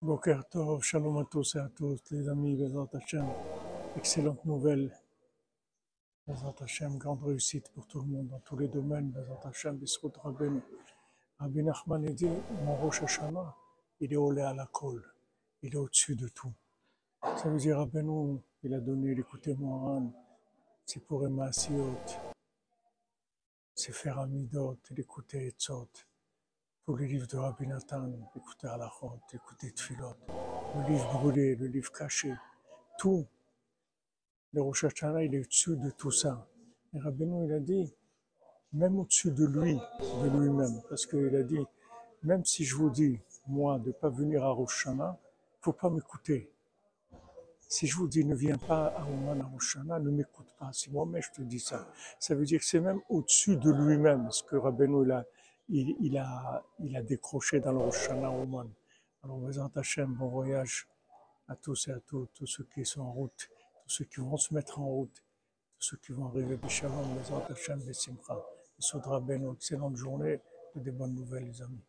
Boker Shalom à tous et à toutes, les amis, Bezat. Excellente nouvelle. Bezat Hashem, grande réussite pour tout le monde dans tous les domaines. Bezat Hashem, Bisrout Rabbeinu. Rabbi Nachman dit, mon Rosh Hashanah, il est olé à la colle. Il est au-dessus de tout. Ça veut dire, il a donné l'écouter Moharan, c'est pour Emma c'est faire Amidot, l'écouter Etzot pour le livre de Rabbi Nathan, écouter Alachot, écouter Tfilot, le livre brûlé, le livre caché, tout. Le Rosh Hashanah, il est au-dessus de tout ça. Et Rabbeinu, il a dit, même au-dessus de lui, de lui-même, parce qu'il a dit, même si je vous dis, moi, de ne pas venir à Rosh Hashanah, faut pas m'écouter. Si je vous dis ne viens pas à Oman à Rosh ne m'écoute pas. Si moi-même je te dis ça, ça veut dire que c'est même au-dessus de lui-même ce que Rabbeinu il a, il, a, il a décroché dans le Rosh Oman. Alors, Bézant Hachem, bon voyage à tous et à toutes, tous ceux qui sont en route, tous ceux qui vont se mettre en route, tous ceux qui vont arriver Bishalom, Bézant Hachem, Bessimcha. Soudra Ben, excellente journée, et des bonnes nouvelles, les amis.